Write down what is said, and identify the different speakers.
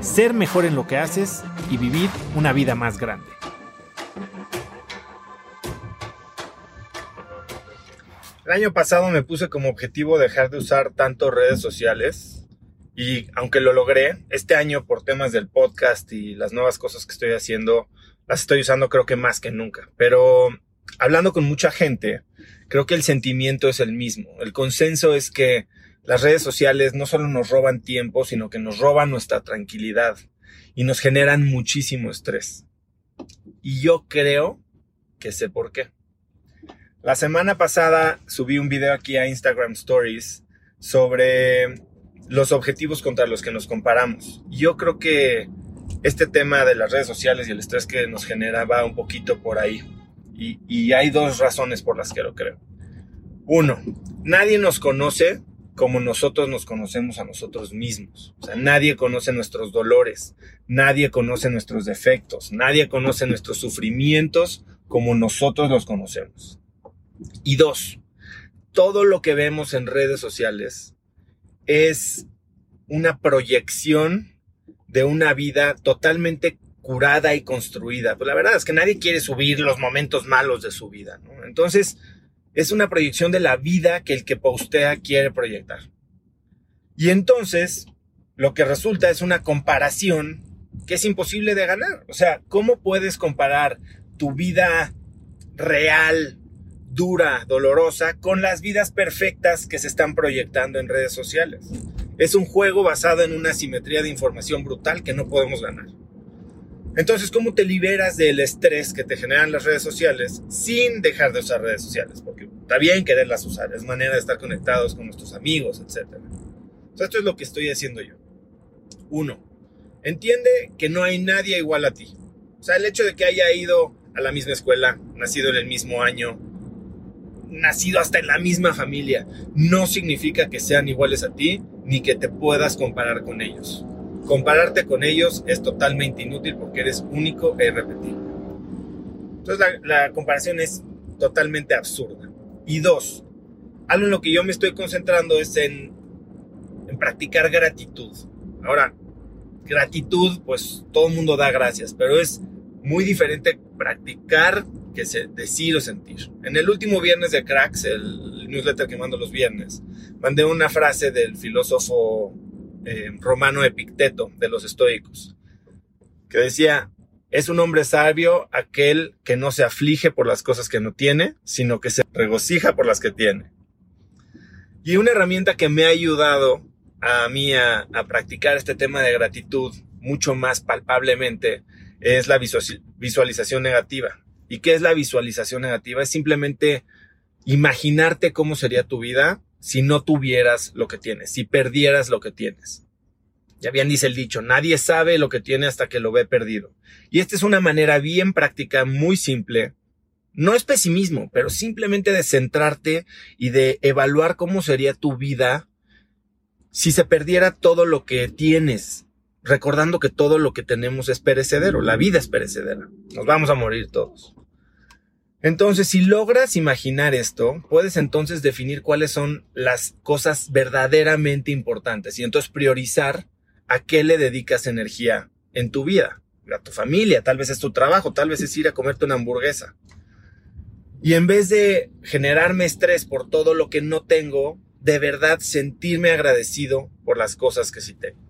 Speaker 1: ser mejor en lo que haces y vivir una vida más grande.
Speaker 2: El año pasado me puse como objetivo dejar de usar tanto redes sociales y aunque lo logré, este año por temas del podcast y las nuevas cosas que estoy haciendo, las estoy usando creo que más que nunca. Pero hablando con mucha gente, creo que el sentimiento es el mismo. El consenso es que las redes sociales no solo nos roban tiempo, sino que nos roban nuestra tranquilidad y nos generan muchísimo estrés. Y yo creo que sé por qué. La semana pasada subí un video aquí a Instagram Stories sobre los objetivos contra los que nos comparamos. Yo creo que este tema de las redes sociales y el estrés que nos genera va un poquito por ahí. Y, y hay dos razones por las que lo creo. Uno, nadie nos conoce como nosotros nos conocemos a nosotros mismos. O sea, nadie conoce nuestros dolores, nadie conoce nuestros defectos, nadie conoce nuestros sufrimientos como nosotros los conocemos. Y dos, todo lo que vemos en redes sociales es una proyección de una vida totalmente curada y construida. Pues la verdad es que nadie quiere subir los momentos malos de su vida. Entonces, es una proyección de la vida que el que postea quiere proyectar. Y entonces, lo que resulta es una comparación que es imposible de ganar. O sea, ¿cómo puedes comparar tu vida real, dura, dolorosa, con las vidas perfectas que se están proyectando en redes sociales? Es un juego basado en una simetría de información brutal que no podemos ganar. Entonces, ¿cómo te liberas del estrés que te generan las redes sociales sin dejar de usar redes sociales? Porque está bien quererlas usar, es manera de estar conectados con nuestros amigos, etc. Esto es lo que estoy haciendo yo. Uno, entiende que no hay nadie igual a ti. O sea, el hecho de que haya ido a la misma escuela, nacido en el mismo año, nacido hasta en la misma familia, no significa que sean iguales a ti ni que te puedas comparar con ellos. Compararte con ellos es totalmente inútil porque eres único e irrepetible. Entonces la, comparación es totalmente absurda. Y dos, algo en lo que yo me estoy concentrando es en, en practicar gratitud. Ahora, gratitud, pues todo el mundo da gracias, pero es muy diferente practicar que decir o sentir. En el último viernes de Cracks, el newsletter que mando los viernes, mandé una frase del filósofo eh, romano Epicteto de los estoicos, que decía, es un hombre sabio aquel que no se aflige por las cosas que no tiene, sino que se regocija por las que tiene. Y una herramienta que me ha ayudado a mí a, a practicar este tema de gratitud mucho más palpablemente es la visualización negativa. ¿Y qué es la visualización negativa? Es simplemente imaginarte cómo sería tu vida si no tuvieras lo que tienes, si perdieras lo que tienes. Ya bien dice el dicho, nadie sabe lo que tiene hasta que lo ve perdido. Y esta es una manera bien práctica, muy simple. No es pesimismo, pero simplemente de centrarte y de evaluar cómo sería tu vida si se perdiera todo lo que tienes, recordando que todo lo que tenemos es perecedero, la vida es perecedera, nos vamos a morir todos. Entonces, si logras imaginar esto, puedes entonces definir cuáles son las cosas verdaderamente importantes y entonces priorizar a qué le dedicas energía en tu vida, a tu familia, tal vez es tu trabajo, tal vez es ir a comerte una hamburguesa. Y en vez de generarme estrés por todo lo que no tengo, de verdad sentirme agradecido por las cosas que sí tengo.